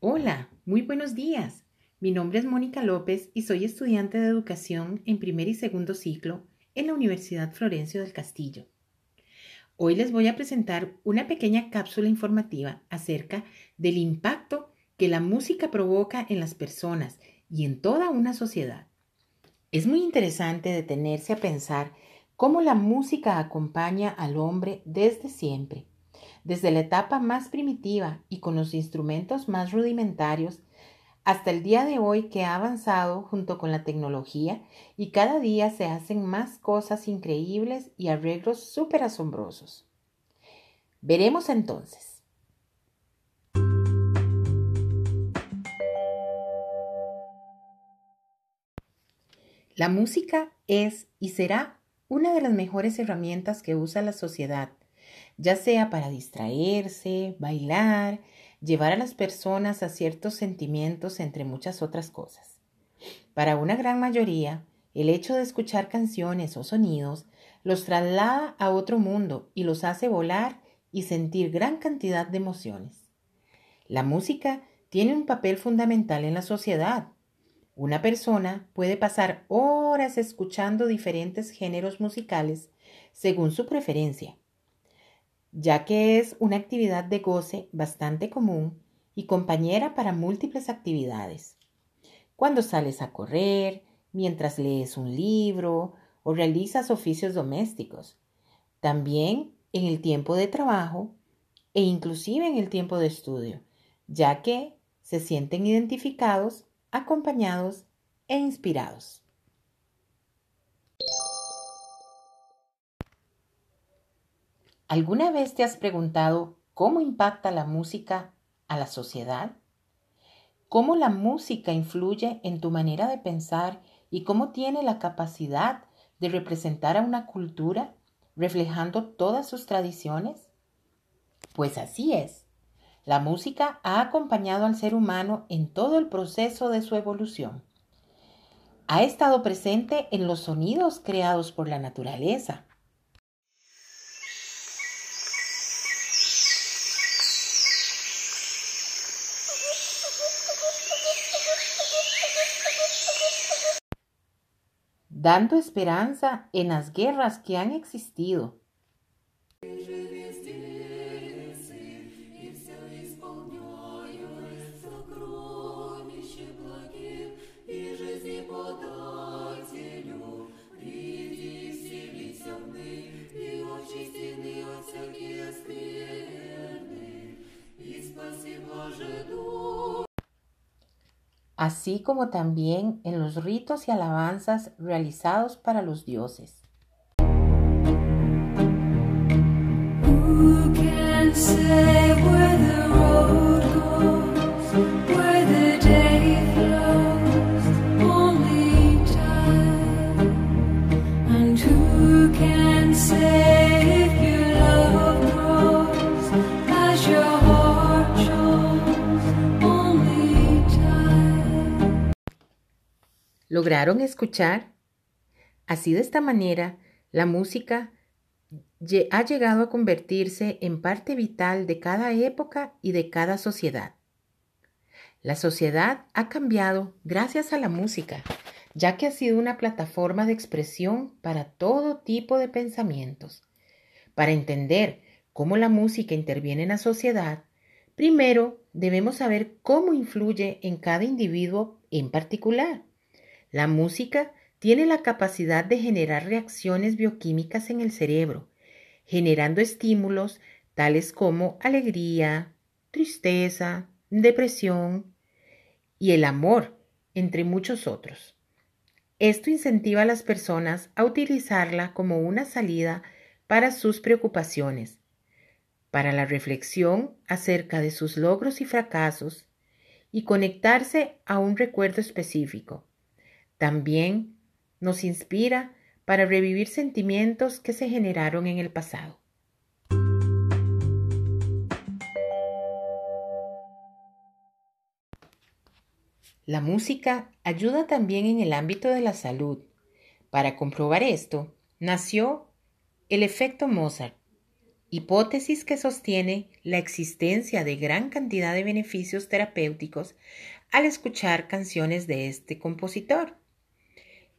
Hola, muy buenos días. Mi nombre es Mónica López y soy estudiante de educación en primer y segundo ciclo en la Universidad Florencio del Castillo. Hoy les voy a presentar una pequeña cápsula informativa acerca del impacto que la música provoca en las personas y en toda una sociedad. Es muy interesante detenerse a pensar cómo la música acompaña al hombre desde siempre, desde la etapa más primitiva y con los instrumentos más rudimentarios, hasta el día de hoy que ha avanzado junto con la tecnología y cada día se hacen más cosas increíbles y arreglos súper asombrosos. Veremos entonces. La música es y será una de las mejores herramientas que usa la sociedad, ya sea para distraerse, bailar, llevar a las personas a ciertos sentimientos, entre muchas otras cosas. Para una gran mayoría, el hecho de escuchar canciones o sonidos los traslada a otro mundo y los hace volar y sentir gran cantidad de emociones. La música tiene un papel fundamental en la sociedad. Una persona puede pasar horas escuchando diferentes géneros musicales según su preferencia ya que es una actividad de goce bastante común y compañera para múltiples actividades. Cuando sales a correr, mientras lees un libro o realizas oficios domésticos, también en el tiempo de trabajo e inclusive en el tiempo de estudio, ya que se sienten identificados, acompañados e inspirados. ¿Alguna vez te has preguntado cómo impacta la música a la sociedad? ¿Cómo la música influye en tu manera de pensar y cómo tiene la capacidad de representar a una cultura reflejando todas sus tradiciones? Pues así es. La música ha acompañado al ser humano en todo el proceso de su evolución. Ha estado presente en los sonidos creados por la naturaleza, dando esperanza en las guerras que han existido. Así como también en los ritos y alabanzas realizados para los dioses. ¿Lograron escuchar? Así de esta manera, la música ha llegado a convertirse en parte vital de cada época y de cada sociedad. La sociedad ha cambiado gracias a la música, ya que ha sido una plataforma de expresión para todo tipo de pensamientos. Para entender cómo la música interviene en la sociedad, primero debemos saber cómo influye en cada individuo en particular. La música tiene la capacidad de generar reacciones bioquímicas en el cerebro, generando estímulos tales como alegría, tristeza, depresión y el amor, entre muchos otros. Esto incentiva a las personas a utilizarla como una salida para sus preocupaciones, para la reflexión acerca de sus logros y fracasos y conectarse a un recuerdo específico. También nos inspira para revivir sentimientos que se generaron en el pasado. La música ayuda también en el ámbito de la salud. Para comprobar esto, nació el efecto Mozart, hipótesis que sostiene la existencia de gran cantidad de beneficios terapéuticos al escuchar canciones de este compositor.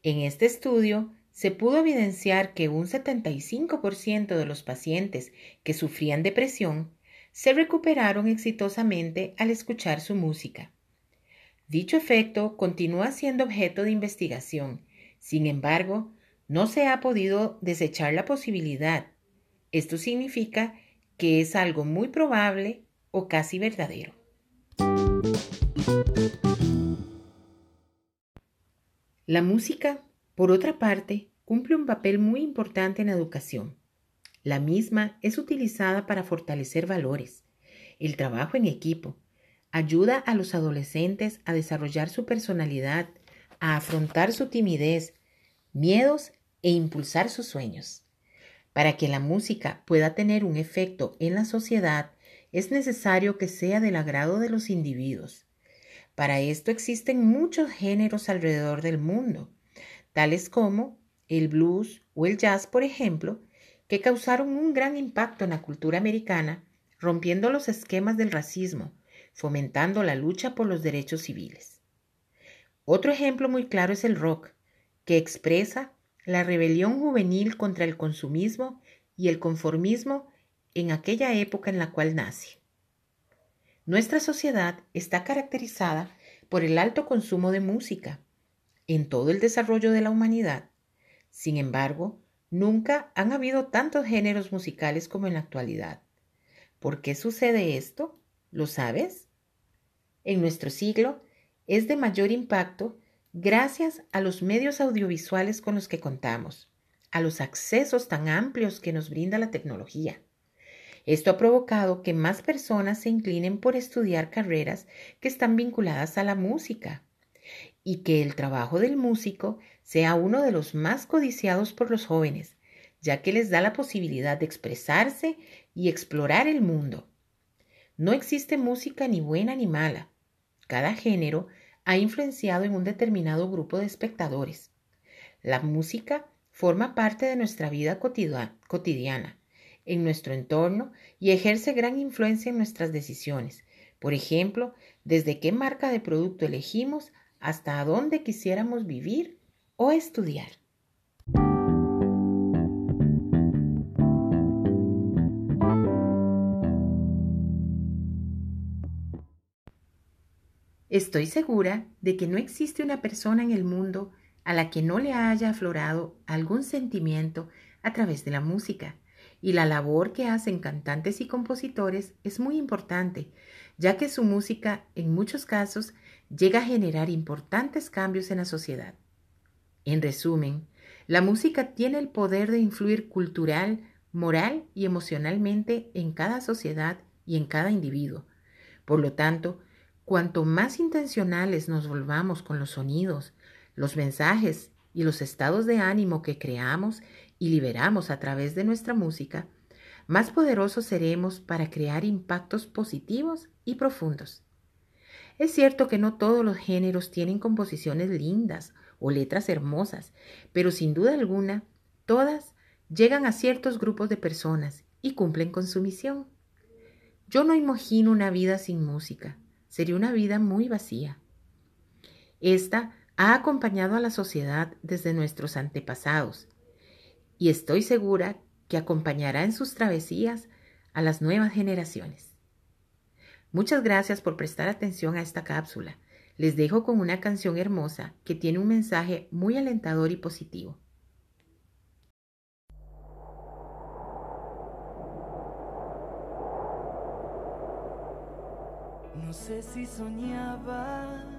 En este estudio se pudo evidenciar que un 75% de los pacientes que sufrían depresión se recuperaron exitosamente al escuchar su música. Dicho efecto continúa siendo objeto de investigación. Sin embargo, no se ha podido desechar la posibilidad. Esto significa que es algo muy probable o casi verdadero. La música, por otra parte, cumple un papel muy importante en la educación. La misma es utilizada para fortalecer valores, el trabajo en equipo, ayuda a los adolescentes a desarrollar su personalidad, a afrontar su timidez, miedos e impulsar sus sueños. Para que la música pueda tener un efecto en la sociedad, es necesario que sea del agrado de los individuos. Para esto existen muchos géneros alrededor del mundo, tales como el blues o el jazz, por ejemplo, que causaron un gran impacto en la cultura americana, rompiendo los esquemas del racismo, fomentando la lucha por los derechos civiles. Otro ejemplo muy claro es el rock, que expresa la rebelión juvenil contra el consumismo y el conformismo en aquella época en la cual nace. Nuestra sociedad está caracterizada por el alto consumo de música en todo el desarrollo de la humanidad. Sin embargo, nunca han habido tantos géneros musicales como en la actualidad. ¿Por qué sucede esto? ¿Lo sabes? En nuestro siglo es de mayor impacto gracias a los medios audiovisuales con los que contamos, a los accesos tan amplios que nos brinda la tecnología. Esto ha provocado que más personas se inclinen por estudiar carreras que están vinculadas a la música y que el trabajo del músico sea uno de los más codiciados por los jóvenes, ya que les da la posibilidad de expresarse y explorar el mundo. No existe música ni buena ni mala. Cada género ha influenciado en un determinado grupo de espectadores. La música forma parte de nuestra vida cotidiana, en nuestro entorno y ejerce gran influencia en nuestras decisiones. Por ejemplo, desde qué marca de producto elegimos hasta dónde quisiéramos vivir o estudiar. Estoy segura de que no existe una persona en el mundo a la que no le haya aflorado algún sentimiento a través de la música, y la labor que hacen cantantes y compositores es muy importante, ya que su música en muchos casos llega a generar importantes cambios en la sociedad. En resumen, la música tiene el poder de influir cultural, moral y emocionalmente en cada sociedad y en cada individuo. Por lo tanto, Cuanto más intencionales nos volvamos con los sonidos, los mensajes y los estados de ánimo que creamos y liberamos a través de nuestra música, más poderosos seremos para crear impactos positivos y profundos. Es cierto que no todos los géneros tienen composiciones lindas o letras hermosas, pero sin duda alguna, todas llegan a ciertos grupos de personas y cumplen con su misión. Yo no imagino una vida sin música sería una vida muy vacía. Esta ha acompañado a la sociedad desde nuestros antepasados y estoy segura que acompañará en sus travesías a las nuevas generaciones. Muchas gracias por prestar atención a esta cápsula. Les dejo con una canción hermosa que tiene un mensaje muy alentador y positivo. No sé si soñaba,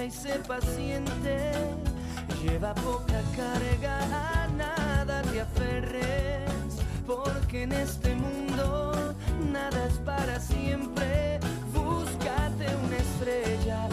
y sé paciente. Lleva poca carga, a nada te aferres, porque en este mundo nada es para siempre. Búscate una estrella